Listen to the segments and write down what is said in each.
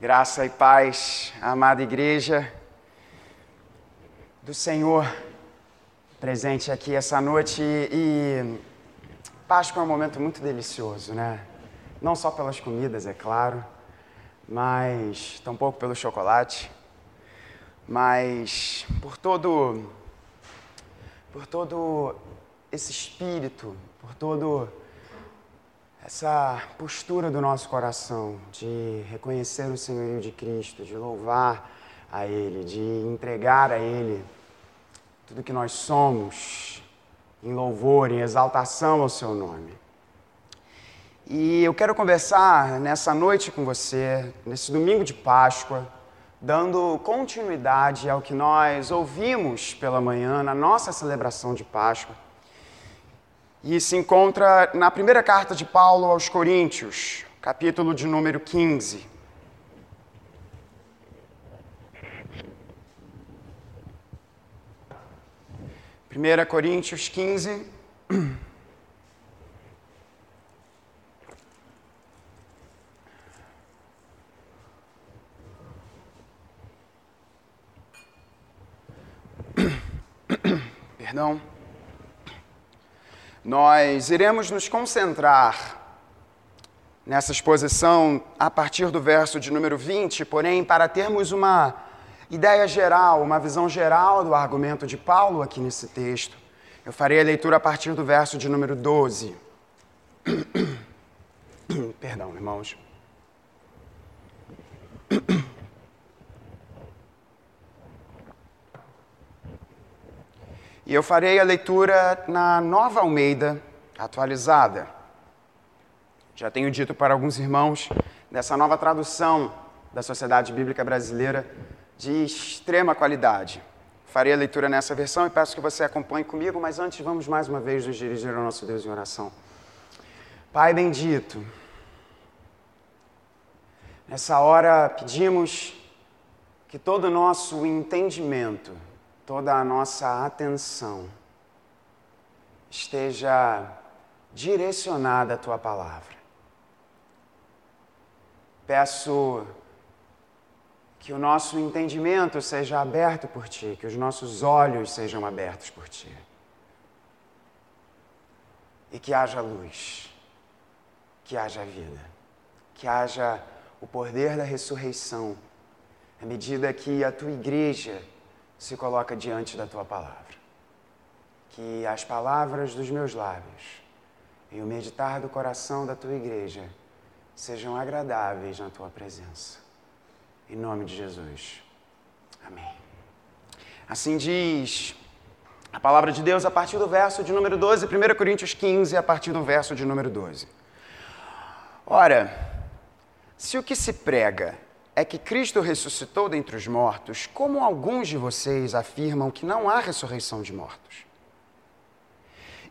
Graça e paz, amada igreja do Senhor, presente aqui essa noite. E Páscoa é um momento muito delicioso, né? Não só pelas comidas, é claro, mas tampouco pelo chocolate, mas por todo, por todo esse espírito, por todo essa postura do nosso coração de reconhecer o senhorio de Cristo, de louvar a Ele, de entregar a Ele tudo que nós somos em louvor, em exaltação ao Seu nome. E eu quero conversar nessa noite com você, nesse domingo de Páscoa, dando continuidade ao que nós ouvimos pela manhã na nossa celebração de Páscoa e se encontra na primeira carta de Paulo aos Coríntios, capítulo de número 15. Primeira Coríntios 15. Perdão nós iremos nos concentrar nessa exposição a partir do verso de número 20, porém, para termos uma ideia geral, uma visão geral do argumento de Paulo aqui nesse texto, eu farei a leitura a partir do verso de número 12. Perdão, irmãos. E eu farei a leitura na Nova Almeida atualizada. Já tenho dito para alguns irmãos dessa nova tradução da Sociedade Bíblica Brasileira de extrema qualidade. Farei a leitura nessa versão e peço que você acompanhe comigo, mas antes vamos mais uma vez nos dirigir ao nosso Deus em oração. Pai bendito, nessa hora pedimos que todo o nosso entendimento, toda a nossa atenção esteja direcionada à tua palavra. Peço que o nosso entendimento seja aberto por ti, que os nossos olhos sejam abertos por ti. E que haja luz, que haja vida, que haja o poder da ressurreição, à medida que a tua igreja se coloca diante da tua palavra. Que as palavras dos meus lábios e o meditar do coração da tua igreja sejam agradáveis na tua presença. Em nome de Jesus. Amém. Assim diz a palavra de Deus a partir do verso de número 12, 1 Coríntios 15, a partir do verso de número 12. Ora, se o que se prega é que Cristo ressuscitou dentre os mortos, como alguns de vocês afirmam que não há ressurreição de mortos.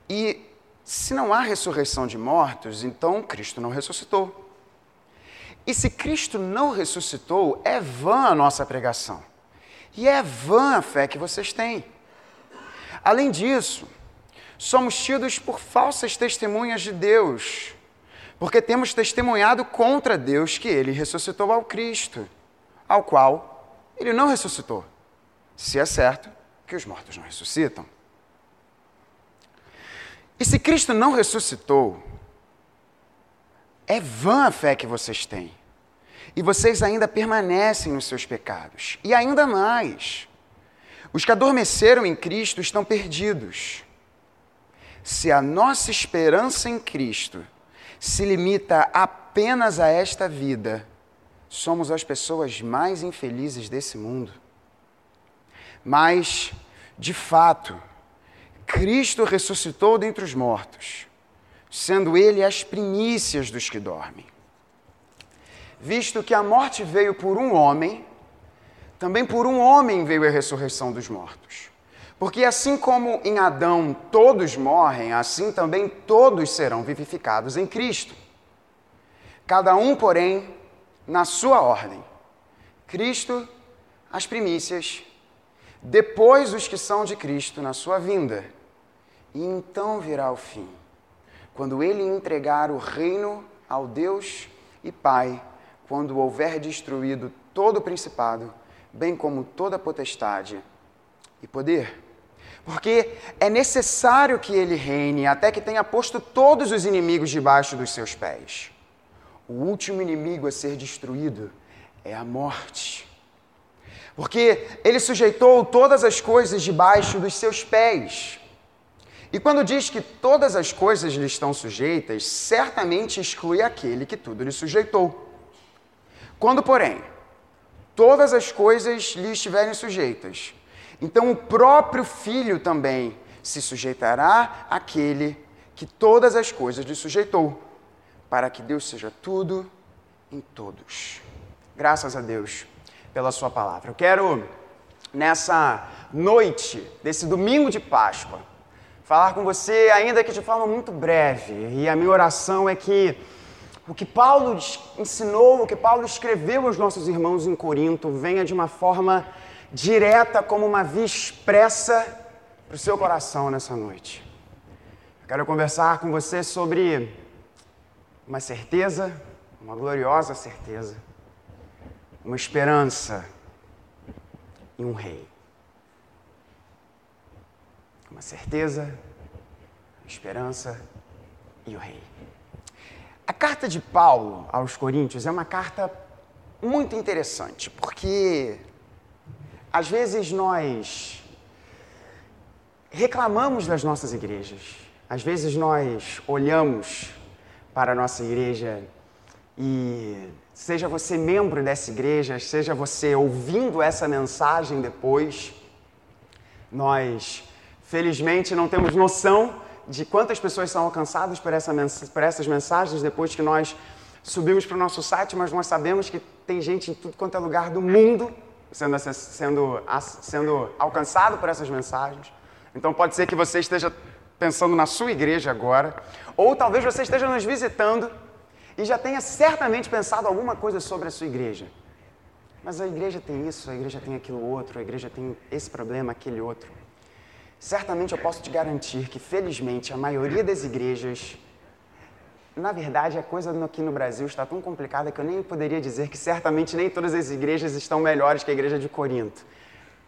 E se não há ressurreição de mortos, então Cristo não ressuscitou. E se Cristo não ressuscitou, é vã a nossa pregação. E é vã a fé que vocês têm. Além disso, somos tidos por falsas testemunhas de Deus porque temos testemunhado contra Deus que ele ressuscitou ao Cristo, ao qual ele não ressuscitou, se é certo que os mortos não ressuscitam. E se Cristo não ressuscitou, é vã a fé que vocês têm. E vocês ainda permanecem nos seus pecados. E ainda mais, os que adormeceram em Cristo estão perdidos. Se a nossa esperança em Cristo se limita apenas a esta vida, somos as pessoas mais infelizes desse mundo. Mas, de fato, Cristo ressuscitou dentre os mortos, sendo Ele as primícias dos que dormem. Visto que a morte veio por um homem, também por um homem veio a ressurreição dos mortos. Porque assim como em Adão todos morrem, assim também todos serão vivificados em Cristo. Cada um, porém, na sua ordem. Cristo, as primícias, depois os que são de Cristo na sua vinda. E então virá o fim, quando ele entregar o reino ao Deus e Pai, quando houver destruído todo o principado, bem como toda potestade e poder. Porque é necessário que ele reine até que tenha posto todos os inimigos debaixo dos seus pés. O último inimigo a ser destruído é a morte. Porque ele sujeitou todas as coisas debaixo dos seus pés. E quando diz que todas as coisas lhe estão sujeitas, certamente exclui aquele que tudo lhe sujeitou. Quando, porém, todas as coisas lhe estiverem sujeitas, então o próprio Filho também se sujeitará àquele que todas as coisas lhe sujeitou, para que Deus seja tudo em todos. Graças a Deus pela Sua palavra. Eu quero, nessa noite, desse domingo de Páscoa, falar com você, ainda que de forma muito breve, e a minha oração é que o que Paulo ensinou, o que Paulo escreveu aos nossos irmãos em Corinto, venha de uma forma direta, como uma via expressa para o seu coração nessa noite. Quero conversar com você sobre uma certeza, uma gloriosa certeza, uma esperança e um rei. Uma certeza, esperança e o rei. A carta de Paulo aos Coríntios é uma carta muito interessante, porque às vezes nós reclamamos das nossas igrejas, às vezes nós olhamos para a nossa igreja e seja você membro dessa igreja, seja você ouvindo essa mensagem depois, nós felizmente não temos noção de quantas pessoas são alcançadas por, essa por essas mensagens depois que nós subimos para o nosso site, mas nós sabemos que tem gente em tudo quanto é lugar do mundo sendo, sendo, sendo alcançado por essas mensagens. Então pode ser que você esteja pensando na sua igreja agora, ou talvez você esteja nos visitando e já tenha certamente pensado alguma coisa sobre a sua igreja. Mas a igreja tem isso, a igreja tem aquilo outro, a igreja tem esse problema, aquele outro. Certamente eu posso te garantir que, felizmente, a maioria das igrejas, na verdade, a coisa aqui no Brasil está tão complicada que eu nem poderia dizer que certamente nem todas as igrejas estão melhores que a igreja de Corinto.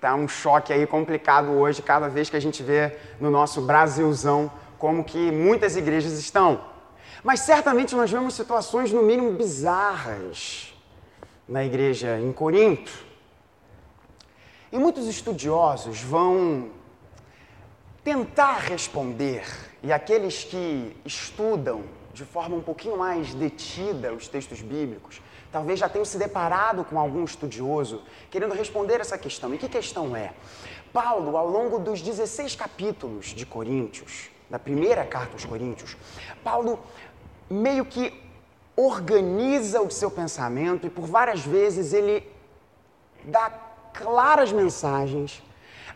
Tá um choque aí complicado hoje, cada vez que a gente vê no nosso Brasilzão como que muitas igrejas estão. Mas certamente nós vemos situações, no mínimo, bizarras na igreja em Corinto. E muitos estudiosos vão tentar responder, e aqueles que estudam de forma um pouquinho mais detida os textos bíblicos, talvez já tenham se deparado com algum estudioso querendo responder essa questão. E que questão é? Paulo, ao longo dos 16 capítulos de Coríntios, da primeira carta aos Coríntios, Paulo meio que organiza o seu pensamento e por várias vezes ele dá claras mensagens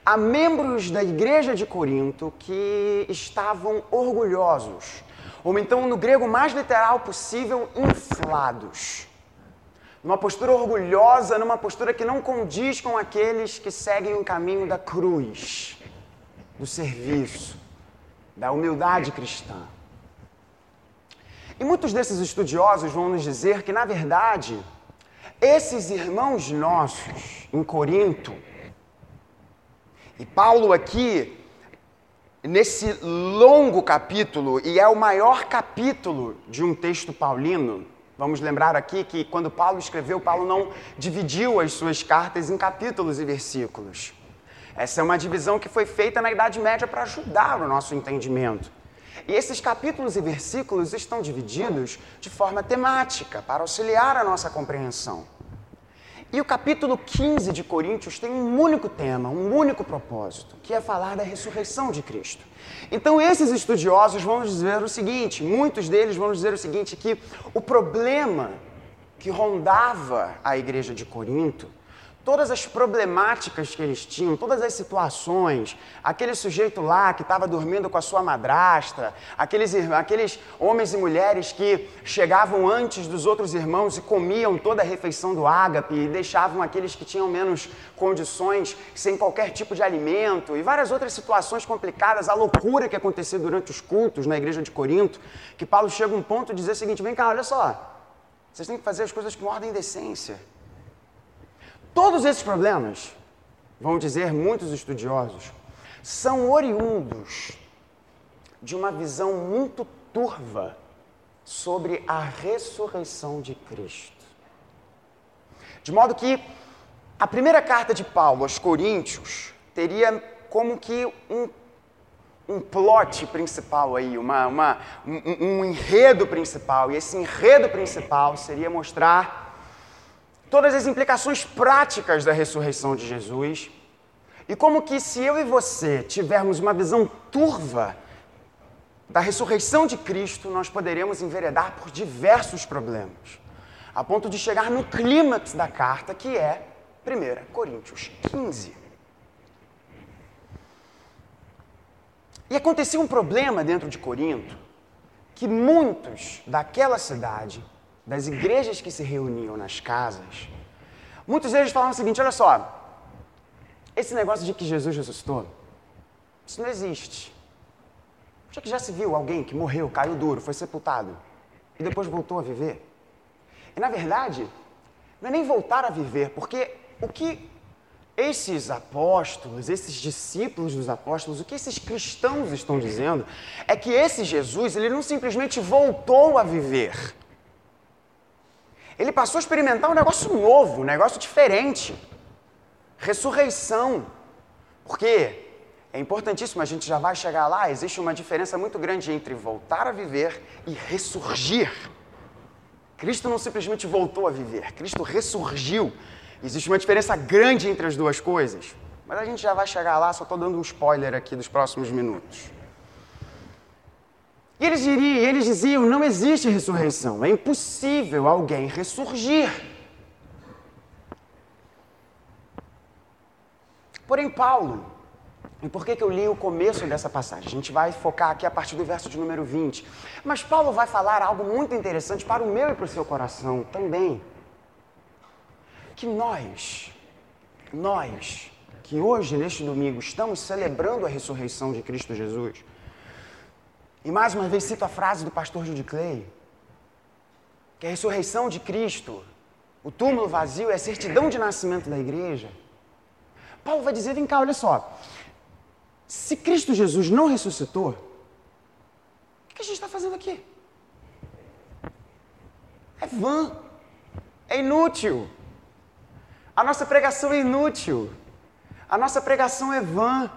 a membros da igreja de Corinto que estavam orgulhosos, ou então, no grego mais literal possível, inflados. Numa postura orgulhosa, numa postura que não condiz com aqueles que seguem o caminho da cruz, do serviço, da humildade cristã. E muitos desses estudiosos vão nos dizer que, na verdade, esses irmãos nossos em Corinto, e Paulo aqui, nesse longo capítulo, e é o maior capítulo de um texto paulino, vamos lembrar aqui que quando Paulo escreveu, Paulo não dividiu as suas cartas em capítulos e versículos. Essa é uma divisão que foi feita na Idade Média para ajudar o nosso entendimento. E esses capítulos e versículos estão divididos de forma temática, para auxiliar a nossa compreensão. E o capítulo 15 de Coríntios tem um único tema, um único propósito, que é falar da ressurreição de Cristo. Então, esses estudiosos vão dizer o seguinte: muitos deles vão dizer o seguinte, que o problema que rondava a igreja de Corinto todas as problemáticas que eles tinham, todas as situações, aquele sujeito lá que estava dormindo com a sua madrasta, aqueles, aqueles homens e mulheres que chegavam antes dos outros irmãos e comiam toda a refeição do ágape e deixavam aqueles que tinham menos condições sem qualquer tipo de alimento e várias outras situações complicadas, a loucura que acontecia durante os cultos na igreja de Corinto, que Paulo chega a um ponto de dizer o seguinte: vem cá, olha só, Vocês têm que fazer as coisas com ordem e decência. Todos esses problemas, vão dizer muitos estudiosos, são oriundos de uma visão muito turva sobre a ressurreição de Cristo. De modo que a primeira carta de Paulo aos Coríntios teria como que um, um plot principal aí, uma, uma um, um enredo principal. E esse enredo principal seria mostrar todas as implicações práticas da ressurreição de Jesus e como que se eu e você tivermos uma visão turva da ressurreição de Cristo, nós poderemos enveredar por diversos problemas, a ponto de chegar no clímax da carta, que é 1 Coríntios 15. E acontecia um problema dentro de Corinto, que muitos daquela cidade, das igrejas que se reuniam nas casas, muitos deles falavam o seguinte: olha só, esse negócio de que Jesus ressuscitou, isso não existe. Já que já se viu alguém que morreu, caiu duro, foi sepultado e depois voltou a viver? E na verdade, não é nem voltar a viver, porque o que esses apóstolos, esses discípulos dos apóstolos, o que esses cristãos estão dizendo é que esse Jesus, ele não simplesmente voltou a viver. Ele passou a experimentar um negócio novo, um negócio diferente. Ressurreição. Porque é importantíssimo, a gente já vai chegar lá, existe uma diferença muito grande entre voltar a viver e ressurgir. Cristo não simplesmente voltou a viver, Cristo ressurgiu. Existe uma diferença grande entre as duas coisas. Mas a gente já vai chegar lá, só estou dando um spoiler aqui dos próximos minutos. E eles, diriam, eles diziam: não existe ressurreição, é impossível alguém ressurgir. Porém, Paulo, e por que, que eu li o começo dessa passagem? A gente vai focar aqui a partir do verso de número 20. Mas Paulo vai falar algo muito interessante para o meu e para o seu coração também. Que nós, nós, que hoje, neste domingo, estamos celebrando a ressurreição de Cristo Jesus. E mais uma vez cito a frase do pastor Judy Clay, que a ressurreição de Cristo, o túmulo vazio é a certidão de nascimento da igreja. Paulo vai dizer: vem cá, olha só. Se Cristo Jesus não ressuscitou, o que a gente está fazendo aqui? É vã, é inútil. A nossa pregação é inútil. A nossa pregação é vã.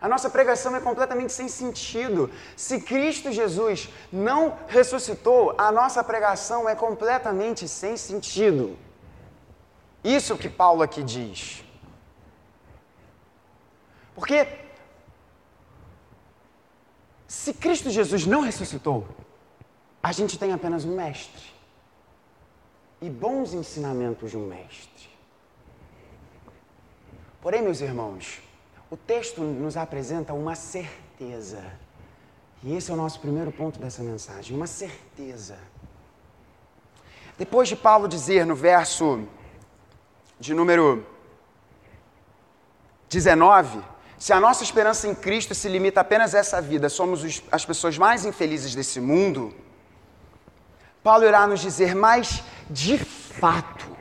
A nossa pregação é completamente sem sentido. Se Cristo Jesus não ressuscitou, a nossa pregação é completamente sem sentido. Isso que Paulo aqui diz. Porque se Cristo Jesus não ressuscitou, a gente tem apenas um mestre e bons ensinamentos de um mestre. Porém, meus irmãos, o texto nos apresenta uma certeza. E esse é o nosso primeiro ponto dessa mensagem, uma certeza. Depois de Paulo dizer no verso de número 19, se a nossa esperança em Cristo se limita apenas a essa vida, somos os, as pessoas mais infelizes desse mundo, Paulo irá nos dizer, mas de fato,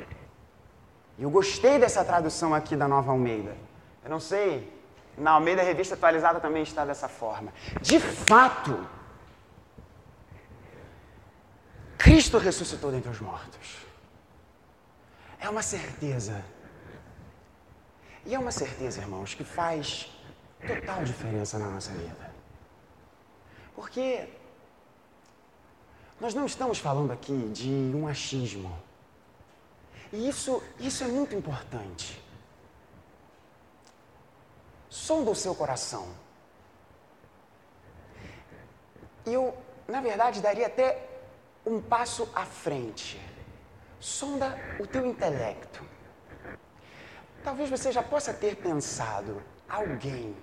eu gostei dessa tradução aqui da Nova Almeida, eu não sei, na Almeida Revista Atualizada também está dessa forma. De fato, Cristo ressuscitou dentre os mortos. É uma certeza e é uma certeza, irmãos, que faz total diferença na nossa vida. Porque nós não estamos falando aqui de um achismo. E isso, isso é muito importante. Sonda o seu coração. E eu, na verdade, daria até um passo à frente. Sonda o teu intelecto. Talvez você já possa ter pensado alguém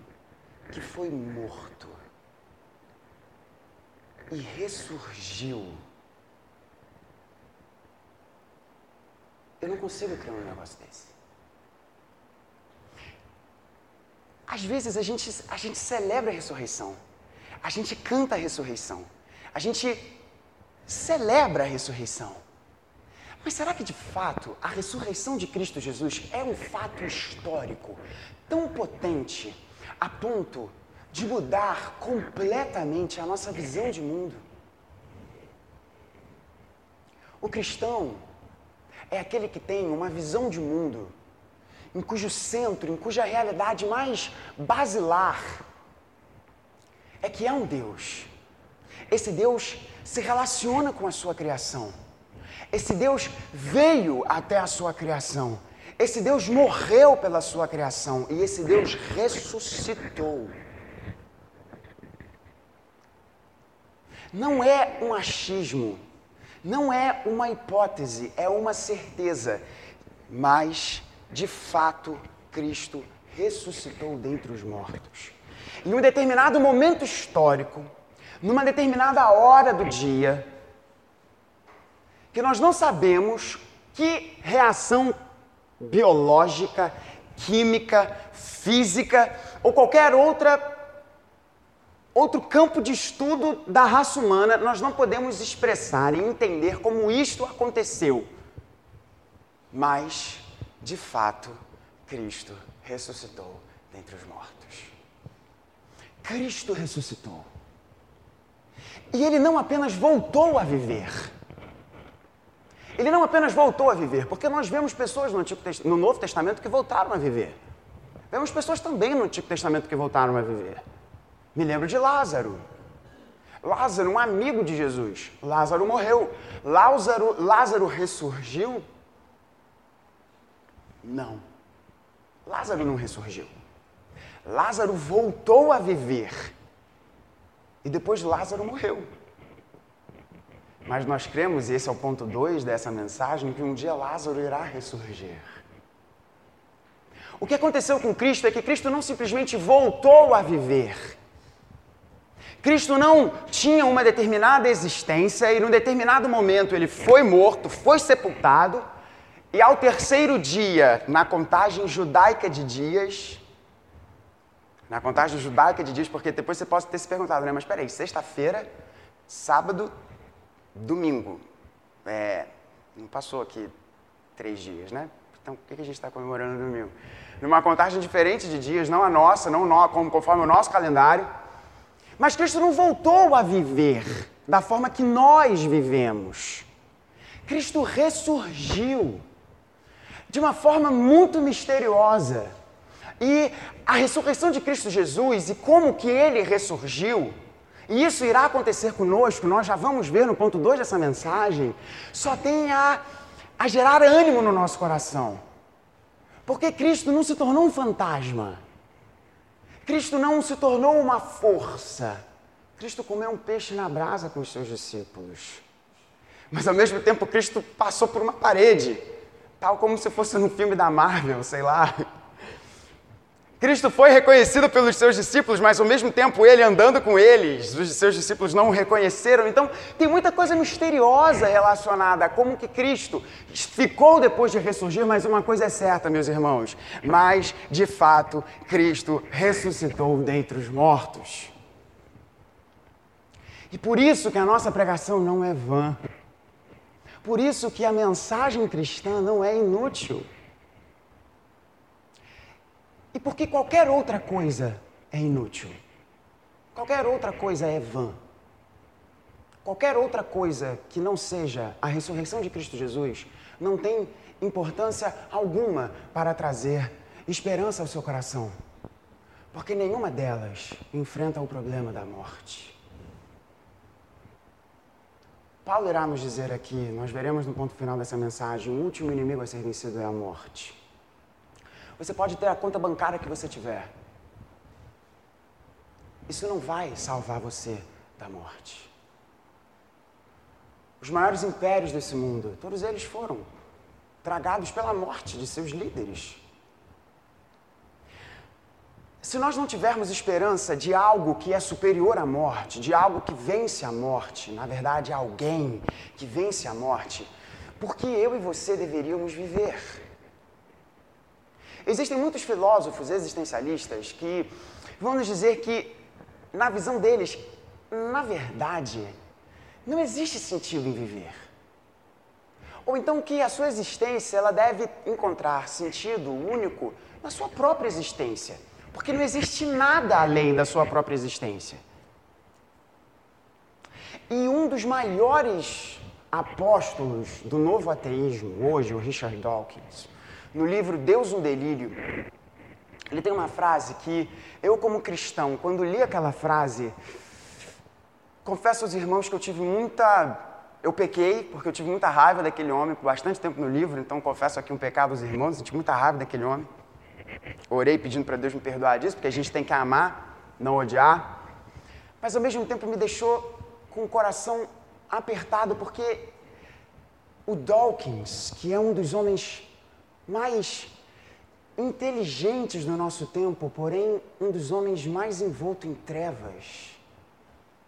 que foi morto e ressurgiu. Eu não consigo criar um negócio desse. Às vezes a gente, a gente celebra a ressurreição, a gente canta a ressurreição, a gente celebra a ressurreição. Mas será que de fato a ressurreição de Cristo Jesus é um fato histórico tão potente a ponto de mudar completamente a nossa visão de mundo? O cristão é aquele que tem uma visão de mundo em cujo centro, em cuja realidade mais basilar é que há um Deus. Esse Deus se relaciona com a sua criação. Esse Deus veio até a sua criação. Esse Deus morreu pela sua criação e esse Deus ressuscitou. Não é um achismo, não é uma hipótese, é uma certeza. Mas, de fato, Cristo ressuscitou dentre os mortos. Em um determinado momento histórico, numa determinada hora do dia, que nós não sabemos que reação biológica, química, física ou qualquer outra outro campo de estudo da raça humana nós não podemos expressar e entender como isto aconteceu. Mas, de fato, Cristo ressuscitou dentre os mortos. Cristo ressuscitou. E ele não apenas voltou a viver, ele não apenas voltou a viver, porque nós vemos pessoas no, Antigo, no Novo Testamento que voltaram a viver. Vemos pessoas também no Antigo Testamento que voltaram a viver. Me lembro de Lázaro. Lázaro, um amigo de Jesus. Lázaro morreu. Lázaro, Lázaro ressurgiu? Não. Lázaro não ressurgiu. Lázaro voltou a viver. E depois Lázaro morreu. Mas nós cremos, e esse é o ponto 2 dessa mensagem, que um dia Lázaro irá ressurgir. O que aconteceu com Cristo é que Cristo não simplesmente voltou a viver. Cristo não tinha uma determinada existência e num determinado momento ele foi morto, foi sepultado, e ao terceiro dia, na contagem judaica de dias, na contagem judaica de dias, porque depois você pode ter se perguntado, né? Mas peraí, sexta-feira, sábado, domingo. É, não passou aqui três dias, né? Então, o que a gente está comemorando domingo? Numa contagem diferente de dias, não a nossa, não no, conforme o nosso calendário. Mas Cristo não voltou a viver da forma que nós vivemos. Cristo ressurgiu de uma forma muito misteriosa. E a ressurreição de Cristo Jesus e como que ele ressurgiu e isso irá acontecer conosco, nós já vamos ver no ponto 2 dessa mensagem, só tem a, a gerar ânimo no nosso coração. Porque Cristo não se tornou um fantasma. Cristo não se tornou uma força. Cristo comeu um peixe na brasa com os seus discípulos. Mas ao mesmo tempo, Cristo passou por uma parede, tal como se fosse num filme da Marvel, sei lá. Cristo foi reconhecido pelos seus discípulos, mas ao mesmo tempo ele andando com eles, os seus discípulos não o reconheceram. Então, tem muita coisa misteriosa relacionada a como que Cristo ficou depois de ressurgir, mas uma coisa é certa, meus irmãos, mas de fato Cristo ressuscitou dentre os mortos. E por isso que a nossa pregação não é vã. Por isso que a mensagem cristã não é inútil. E porque qualquer outra coisa é inútil. Qualquer outra coisa é vã. Qualquer outra coisa que não seja a ressurreição de Cristo Jesus não tem importância alguma para trazer esperança ao seu coração. Porque nenhuma delas enfrenta o problema da morte. Paulo irá nos dizer aqui, nós veremos no ponto final dessa mensagem, o último inimigo a ser vencido é a morte. Você pode ter a conta bancária que você tiver. Isso não vai salvar você da morte. Os maiores impérios desse mundo, todos eles foram tragados pela morte de seus líderes. Se nós não tivermos esperança de algo que é superior à morte, de algo que vence a morte, na verdade, alguém que vence a morte, por que eu e você deveríamos viver? Existem muitos filósofos existencialistas que vão nos dizer que, na visão deles, na verdade, não existe sentido em viver. Ou então que a sua existência ela deve encontrar sentido único na sua própria existência, porque não existe nada além da sua própria existência. E um dos maiores apóstolos do novo ateísmo hoje, o Richard Dawkins, no livro Deus um Delírio, ele tem uma frase que eu, como cristão, quando li aquela frase, confesso aos irmãos que eu tive muita. Eu pequei, porque eu tive muita raiva daquele homem por bastante tempo no livro, então confesso aqui um pecado aos irmãos, eu tive muita raiva daquele homem. Orei pedindo para Deus me perdoar disso, porque a gente tem que amar, não odiar. Mas ao mesmo tempo me deixou com o coração apertado, porque o Dawkins, que é um dos homens mais inteligentes do nosso tempo, porém um dos homens mais envolto em trevas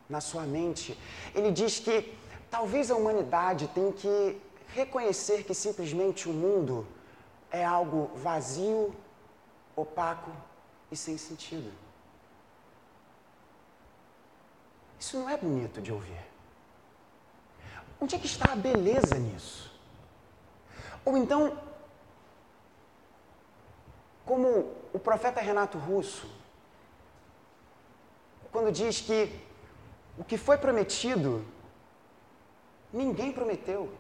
na sua mente, ele diz que talvez a humanidade tenha que reconhecer que simplesmente o mundo é algo vazio, opaco e sem sentido. Isso não é bonito de ouvir. Onde é que está a beleza nisso? Ou então, como o profeta Renato Russo, quando diz que o que foi prometido, ninguém prometeu.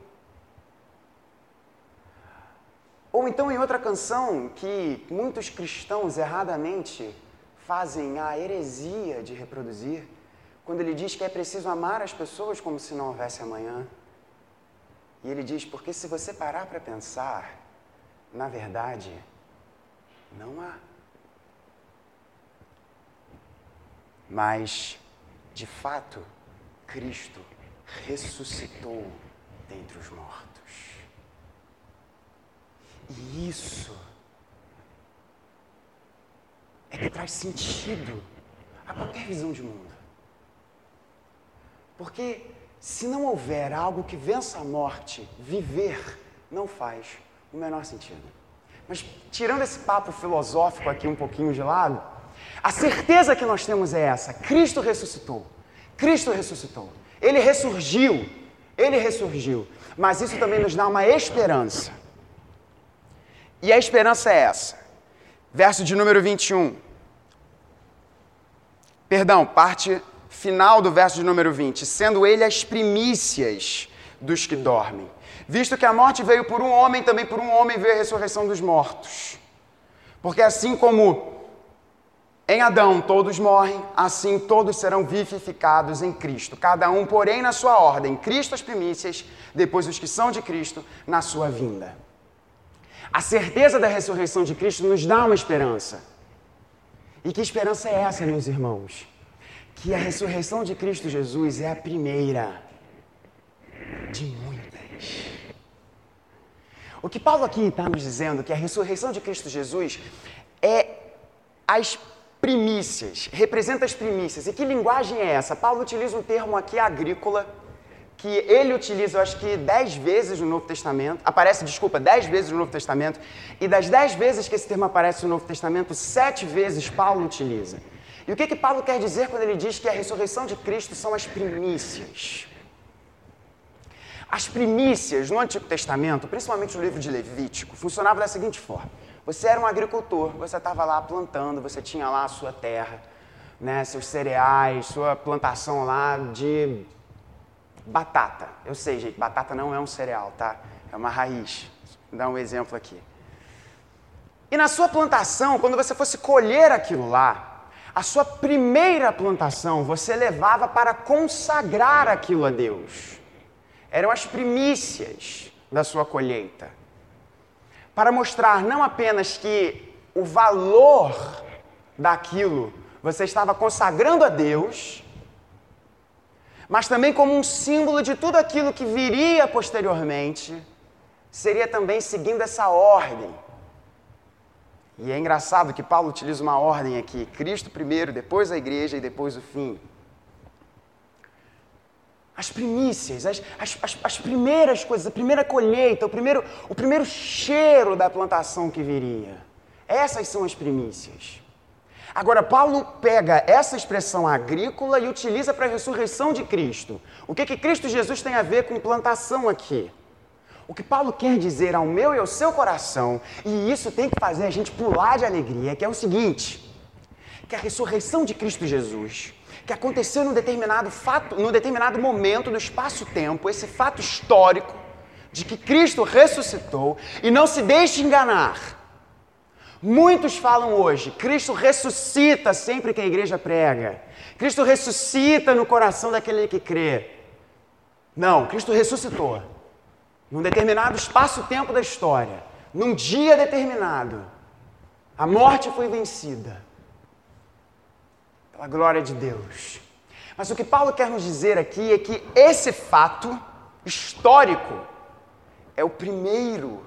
Ou então em outra canção que muitos cristãos erradamente fazem a heresia de reproduzir, quando ele diz que é preciso amar as pessoas como se não houvesse amanhã. E ele diz: porque se você parar para pensar, na verdade, não há. Mas, de fato, Cristo ressuscitou dentre os mortos. E isso é que traz sentido a qualquer visão de mundo. Porque se não houver algo que vença a morte, viver não faz o menor sentido. Mas tirando esse papo filosófico aqui um pouquinho de lado, a certeza que nós temos é essa: Cristo ressuscitou. Cristo ressuscitou. Ele ressurgiu. Ele ressurgiu. Mas isso também nos dá uma esperança. E a esperança é essa. Verso de número 21. Perdão, parte final do verso de número 20, sendo ele as primícias dos que dormem. Visto que a morte veio por um homem, também por um homem veio a ressurreição dos mortos. Porque assim como em Adão todos morrem, assim todos serão vivificados em Cristo. Cada um, porém, na sua ordem: Cristo as primícias, depois os que são de Cristo na sua vinda. A certeza da ressurreição de Cristo nos dá uma esperança. E que esperança é essa, meus irmãos? que a ressurreição de Cristo Jesus é a primeira de muitas. O que Paulo aqui está nos dizendo que a ressurreição de Cristo Jesus é as primícias, representa as primícias. E que linguagem é essa? Paulo utiliza um termo aqui agrícola que ele utiliza, eu acho que dez vezes no Novo Testamento, aparece, desculpa, dez vezes no Novo Testamento, e das dez vezes que esse termo aparece no Novo Testamento, sete vezes Paulo utiliza. E o que, que Paulo quer dizer quando ele diz que a ressurreição de Cristo são as primícias? As primícias no Antigo Testamento, principalmente no livro de Levítico, funcionavam da seguinte forma: você era um agricultor, você estava lá plantando, você tinha lá a sua terra, né, seus cereais, sua plantação lá de batata. Eu sei, gente, batata não é um cereal, tá? É uma raiz. Vou dar um exemplo aqui. E na sua plantação, quando você fosse colher aquilo lá, a sua primeira plantação você levava para consagrar aquilo a Deus. Eram as primícias da sua colheita. Para mostrar não apenas que o valor daquilo você estava consagrando a Deus, mas também como um símbolo de tudo aquilo que viria posteriormente, seria também seguindo essa ordem e é engraçado que Paulo utiliza uma ordem aqui: Cristo primeiro, depois a igreja e depois o fim. As primícias, as, as, as, as primeiras coisas, a primeira colheita, o primeiro, o primeiro cheiro da plantação que viria. Essas são as primícias. Agora, Paulo pega essa expressão agrícola e utiliza para a ressurreição de Cristo. O que, que Cristo Jesus tem a ver com plantação aqui? O que Paulo quer dizer ao meu e ao seu coração, e isso tem que fazer a gente pular de alegria, que é o seguinte: que a ressurreição de Cristo Jesus, que aconteceu num determinado fato, num determinado momento do espaço-tempo, esse fato histórico de que Cristo ressuscitou, e não se deixe enganar. Muitos falam hoje, Cristo ressuscita sempre que a igreja prega. Cristo ressuscita no coração daquele que crê. Não, Cristo ressuscitou. Num determinado espaço-tempo da história, num dia determinado, a morte foi vencida. Pela glória de Deus. Mas o que Paulo quer nos dizer aqui é que esse fato histórico é o primeiro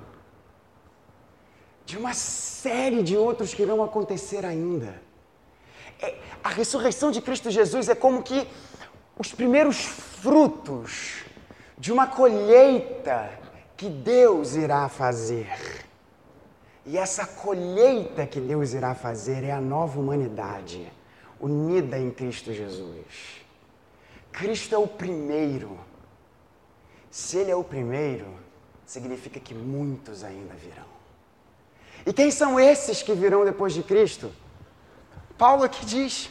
de uma série de outros que irão acontecer ainda. É, a ressurreição de Cristo Jesus é como que os primeiros frutos de uma colheita que Deus irá fazer. E essa colheita que Deus irá fazer é a nova humanidade, unida em Cristo Jesus. Cristo é o primeiro. Se Ele é o primeiro, significa que muitos ainda virão. E quem são esses que virão depois de Cristo? Paulo aqui diz: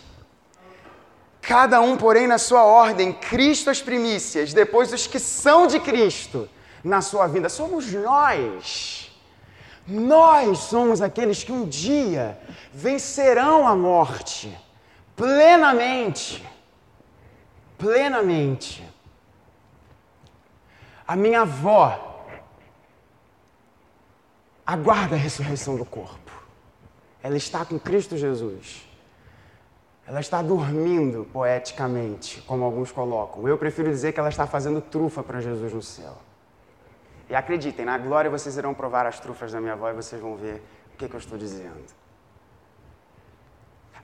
Cada um, porém, na sua ordem, Cristo as primícias, depois os que são de Cristo na sua vida. Somos nós. Nós somos aqueles que um dia vencerão a morte plenamente. Plenamente. A minha avó aguarda a ressurreição do corpo. Ela está com Cristo Jesus. Ela está dormindo poeticamente, como alguns colocam. Eu prefiro dizer que ela está fazendo trufa para Jesus no céu. E acreditem, na glória vocês irão provar as trufas da minha avó e vocês vão ver o que, que eu estou dizendo.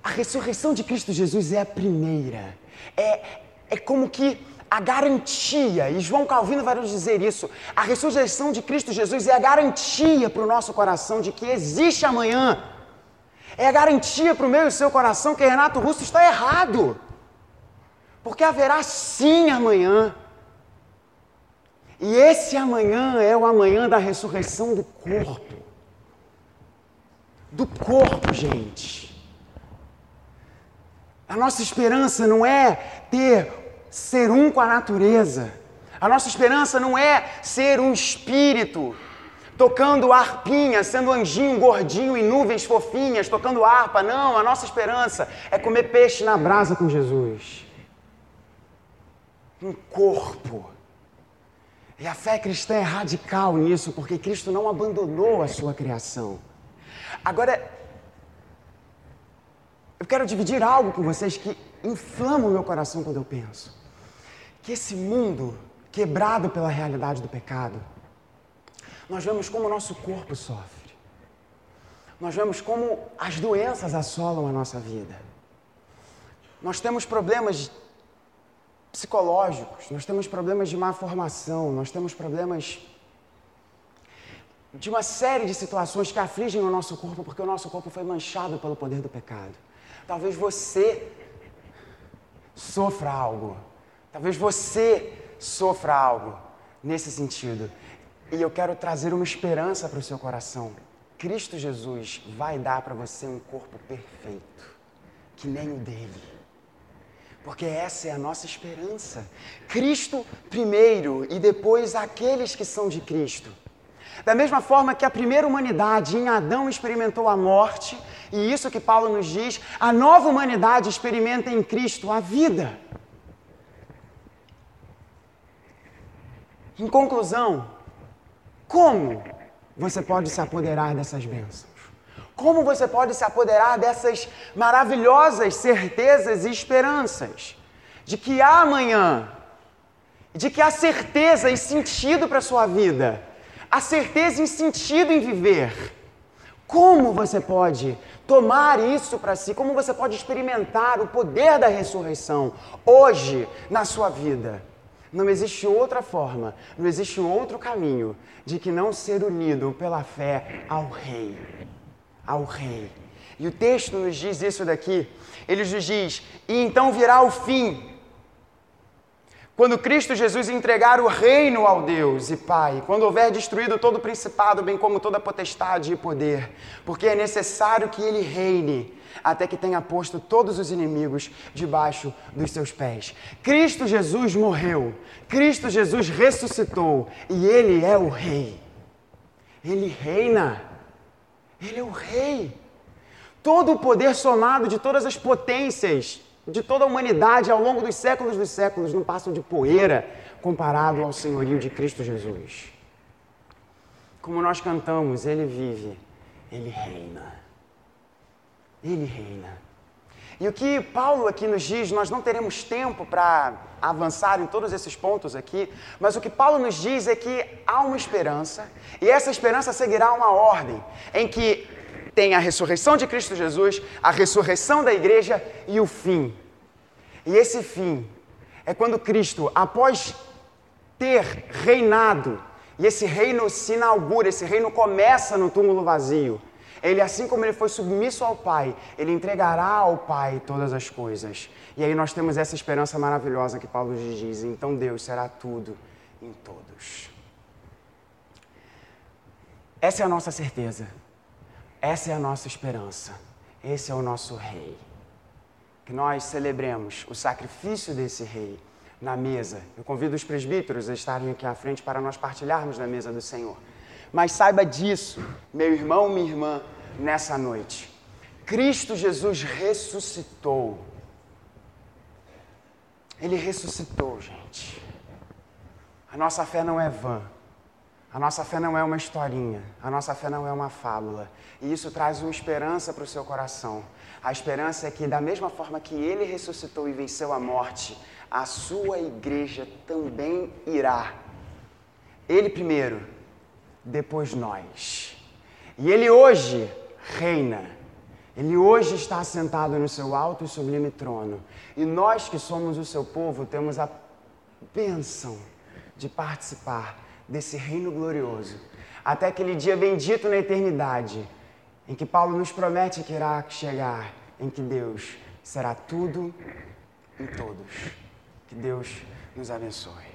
A ressurreição de Cristo Jesus é a primeira. É, é como que a garantia, e João Calvino vai nos dizer isso, a ressurreição de Cristo Jesus é a garantia para o nosso coração de que existe amanhã é a garantia para o meu e seu coração que Renato Russo está errado. Porque haverá sim amanhã. E esse amanhã é o amanhã da ressurreição do corpo. Do corpo, gente. A nossa esperança não é ter ser um com a natureza. A nossa esperança não é ser um espírito tocando harpinha, sendo anjinho gordinho em nuvens fofinhas, tocando harpa. Não, a nossa esperança é comer peixe na brasa com Jesus. Um corpo. E a fé cristã é radical nisso, porque Cristo não abandonou a sua criação. Agora, eu quero dividir algo com vocês que inflama o meu coração quando eu penso. Que esse mundo quebrado pela realidade do pecado, nós vemos como o nosso corpo sofre. Nós vemos como as doenças assolam a nossa vida. Nós temos problemas psicológicos, nós temos problemas de má formação, nós temos problemas de uma série de situações que afligem o nosso corpo porque o nosso corpo foi manchado pelo poder do pecado. Talvez você sofra algo. Talvez você sofra algo nesse sentido. E eu quero trazer uma esperança para o seu coração. Cristo Jesus vai dar para você um corpo perfeito, que nem o dele. Porque essa é a nossa esperança. Cristo primeiro e depois aqueles que são de Cristo. Da mesma forma que a primeira humanidade em Adão experimentou a morte, e isso que Paulo nos diz, a nova humanidade experimenta em Cristo a vida. Em conclusão, como você pode se apoderar dessas bênçãos? Como você pode se apoderar dessas maravilhosas certezas e esperanças de que há amanhã, de que há certeza e sentido para a sua vida, há certeza e sentido em viver? Como você pode tomar isso para si? Como você pode experimentar o poder da ressurreição hoje na sua vida? Não existe outra forma, não existe outro caminho de que não ser unido pela fé ao Rei. Ao Rei. E o texto nos diz isso daqui. Ele nos diz: e então virá o fim, Quando Cristo Jesus entregar o reino ao Deus e Pai, quando houver destruído todo o principado, bem como toda potestade e poder, porque é necessário que ele reine até que tenha posto todos os inimigos debaixo dos seus pés. Cristo Jesus morreu, Cristo Jesus ressuscitou e ele é o rei. Ele reina. Ele é o rei. Todo o poder somado de todas as potências de toda a humanidade ao longo dos séculos dos séculos não passam de poeira comparado ao senhorio de Cristo Jesus. Como nós cantamos, ele vive, ele reina. Ele reina. E o que Paulo aqui nos diz, nós não teremos tempo para avançar em todos esses pontos aqui, mas o que Paulo nos diz é que há uma esperança, e essa esperança seguirá uma ordem, em que tem a ressurreição de Cristo Jesus, a ressurreição da igreja e o fim. E esse fim é quando Cristo, após ter reinado, e esse reino se inaugura, esse reino começa no túmulo vazio ele, assim como ele foi submisso ao Pai, ele entregará ao Pai todas as coisas. E aí nós temos essa esperança maravilhosa que Paulo diz: então Deus será tudo em todos. Essa é a nossa certeza. Essa é a nossa esperança. Esse é o nosso Rei. Que nós celebremos o sacrifício desse Rei na mesa. Eu convido os presbíteros a estarem aqui à frente para nós partilharmos da mesa do Senhor. Mas saiba disso, meu irmão, minha irmã, nessa noite. Cristo Jesus ressuscitou. Ele ressuscitou, gente. A nossa fé não é vã. A nossa fé não é uma historinha. A nossa fé não é uma fábula. E isso traz uma esperança para o seu coração. A esperança é que, da mesma forma que ele ressuscitou e venceu a morte, a sua igreja também irá. Ele primeiro, depois nós. E ele hoje reina. Ele hoje está sentado no seu alto e sublime trono. E nós que somos o seu povo temos a bênção de participar desse reino glorioso. Até aquele dia bendito na eternidade, em que Paulo nos promete que irá chegar, em que Deus será tudo em todos. Que Deus nos abençoe.